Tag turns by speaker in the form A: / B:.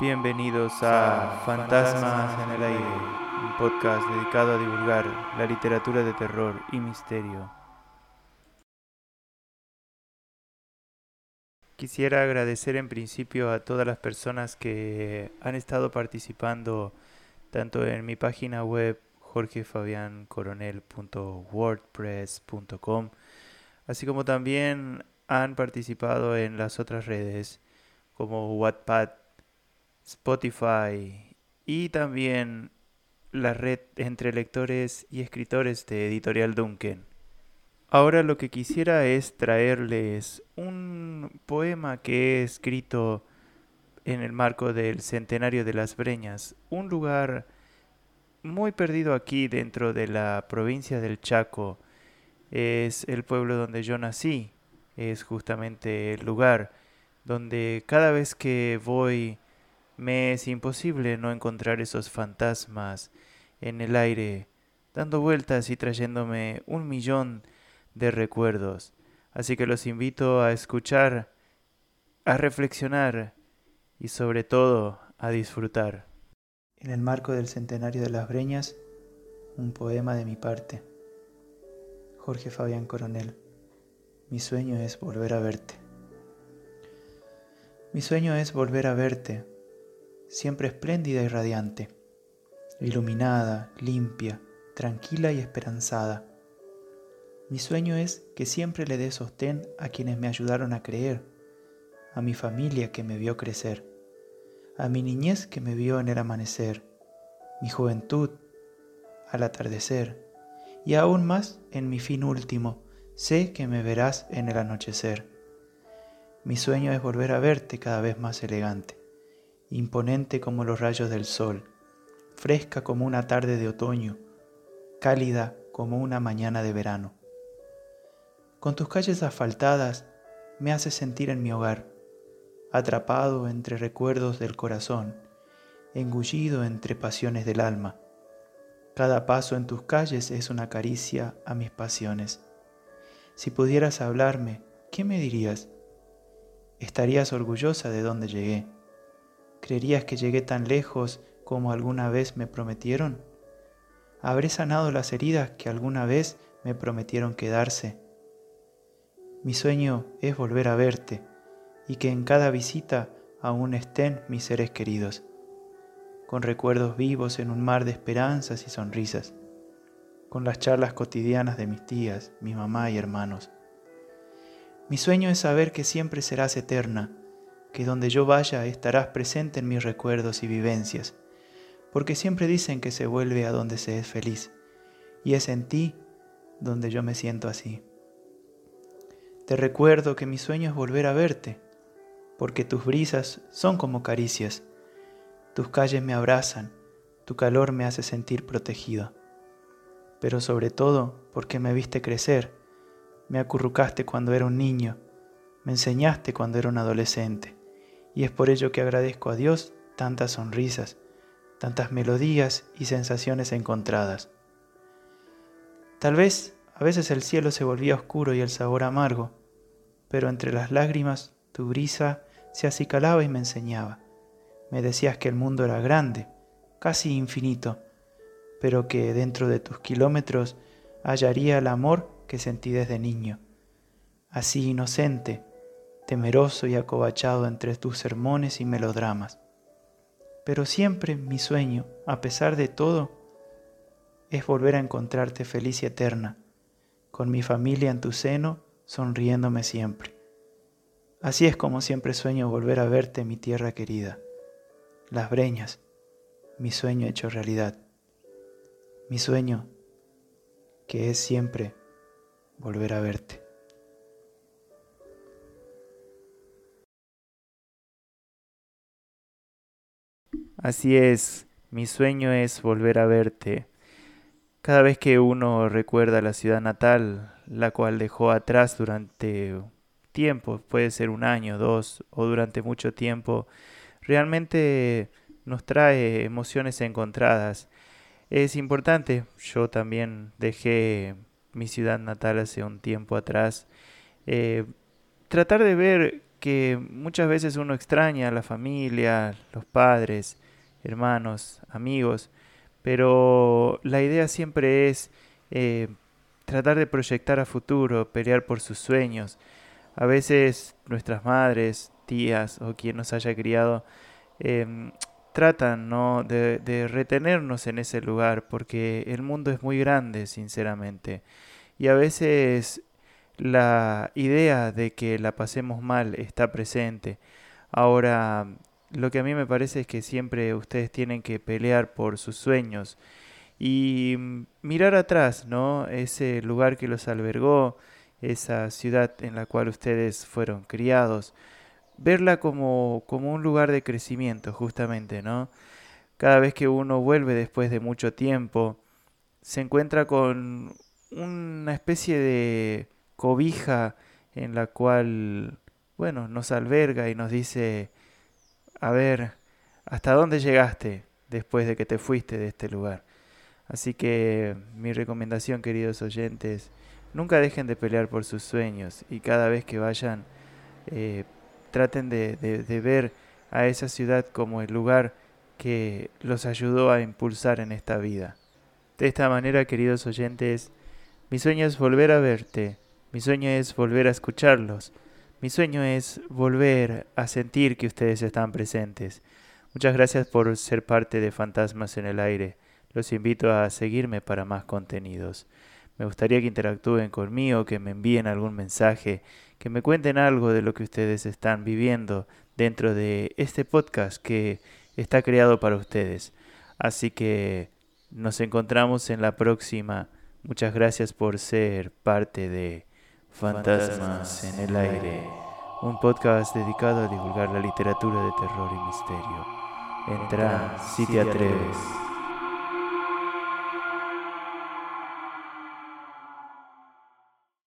A: Bienvenidos a Fantasmas en el Aire, un podcast dedicado a divulgar la literatura de terror y misterio. Quisiera agradecer en principio a todas las personas que han estado participando tanto en mi página web jorgefabiancoronel.wordpress.com así como también han participado en las otras redes como Wattpad, Spotify y también la red entre lectores y escritores de Editorial Duncan. Ahora lo que quisiera es traerles un poema que he escrito en el marco del centenario de las Breñas, un lugar muy perdido aquí dentro de la provincia del Chaco. Es el pueblo donde yo nací, es justamente el lugar donde cada vez que voy me es imposible no encontrar esos fantasmas en el aire, dando vueltas y trayéndome un millón de recuerdos. Así que los invito a escuchar, a reflexionar y sobre todo a disfrutar. En el marco del centenario de las Breñas, un poema de mi parte. Jorge Fabián Coronel. Mi sueño es volver a verte. Mi sueño es volver a verte, siempre espléndida y radiante, iluminada, limpia, tranquila y esperanzada. Mi sueño es que siempre le dé sostén a quienes me ayudaron a creer, a mi familia que me vio crecer, a mi niñez que me vio en el amanecer, mi juventud al atardecer, y aún más en mi fin último, sé que me verás en el anochecer. Mi sueño es volver a verte cada vez más elegante, imponente como los rayos del sol, fresca como una tarde de otoño, cálida como una mañana de verano. Con tus calles asfaltadas me haces sentir en mi hogar, atrapado entre recuerdos del corazón, engullido entre pasiones del alma. Cada paso en tus calles es una caricia a mis pasiones. Si pudieras hablarme, ¿qué me dirías? ¿Estarías orgullosa de dónde llegué? ¿Creerías que llegué tan lejos como alguna vez me prometieron? ¿Habré sanado las heridas que alguna vez me prometieron quedarse? Mi sueño es volver a verte y que en cada visita aún estén mis seres queridos, con recuerdos vivos en un mar de esperanzas y sonrisas con las charlas cotidianas de mis tías, mi mamá y hermanos. Mi sueño es saber que siempre serás eterna, que donde yo vaya estarás presente en mis recuerdos y vivencias, porque siempre dicen que se vuelve a donde se es feliz, y es en ti donde yo me siento así. Te recuerdo que mi sueño es volver a verte, porque tus brisas son como caricias, tus calles me abrazan, tu calor me hace sentir protegido pero sobre todo porque me viste crecer, me acurrucaste cuando era un niño, me enseñaste cuando era un adolescente, y es por ello que agradezco a Dios tantas sonrisas, tantas melodías y sensaciones encontradas. Tal vez a veces el cielo se volvía oscuro y el sabor amargo, pero entre las lágrimas tu brisa se acicalaba y me enseñaba. Me decías que el mundo era grande, casi infinito, pero que dentro de tus kilómetros hallaría el amor que sentí desde niño. Así inocente, temeroso y acobachado entre tus sermones y melodramas. Pero siempre mi sueño, a pesar de todo, es volver a encontrarte feliz y eterna, con mi familia en tu seno, sonriéndome siempre. Así es como siempre sueño volver a verte, mi tierra querida. Las breñas, mi sueño hecho realidad mi sueño, que es siempre volver a verte. Así es, mi sueño es volver a verte. Cada vez que uno recuerda la ciudad natal, la cual dejó atrás durante tiempo, puede ser un año, dos o durante mucho tiempo, realmente nos trae emociones encontradas es importante. Yo también dejé mi ciudad natal hace un tiempo atrás. Eh, tratar de ver que muchas veces uno extraña a la familia, los padres, hermanos, amigos, pero la idea siempre es eh, tratar de proyectar a futuro, pelear por sus sueños. A veces nuestras madres, tías o quien nos haya criado em, tratan ¿no? de, de retenernos en ese lugar porque el mundo es muy grande, sinceramente. Y a veces la idea de que la pasemos mal está presente. Ahora, lo que a mí me parece es que siempre ustedes tienen que pelear por sus sueños y mirar atrás, ¿no? Ese lugar que los albergó, esa ciudad en la cual ustedes fueron criados, verla como, como un lugar de crecimiento, justamente, ¿no? Cada vez que uno vuelve después de mucho tiempo, se encuentra con una especie de cobija en la cual, bueno, nos alberga y nos dice, a ver, ¿hasta dónde llegaste después de que te fuiste de este lugar? Así que mi recomendación, queridos oyentes, nunca dejen de pelear por sus sueños y cada vez que vayan, eh, traten de, de ver a esa ciudad como el lugar que los ayudó a impulsar en esta vida. De esta manera, queridos oyentes, mi sueño es volver a verte mi sueño es volver a escucharlos. Mi sueño es volver a sentir que ustedes están presentes. Muchas gracias por ser parte de Fantasmas en el Aire. Los invito a seguirme para más contenidos. Me gustaría que interactúen conmigo, que me envíen algún mensaje, que me cuenten algo de lo que ustedes están viviendo dentro de este podcast que está creado para ustedes. Así que nos encontramos en la próxima. Muchas gracias por ser parte de Fantasmas en el aire, un podcast dedicado a divulgar la literatura de terror y misterio. Entra si te atreves.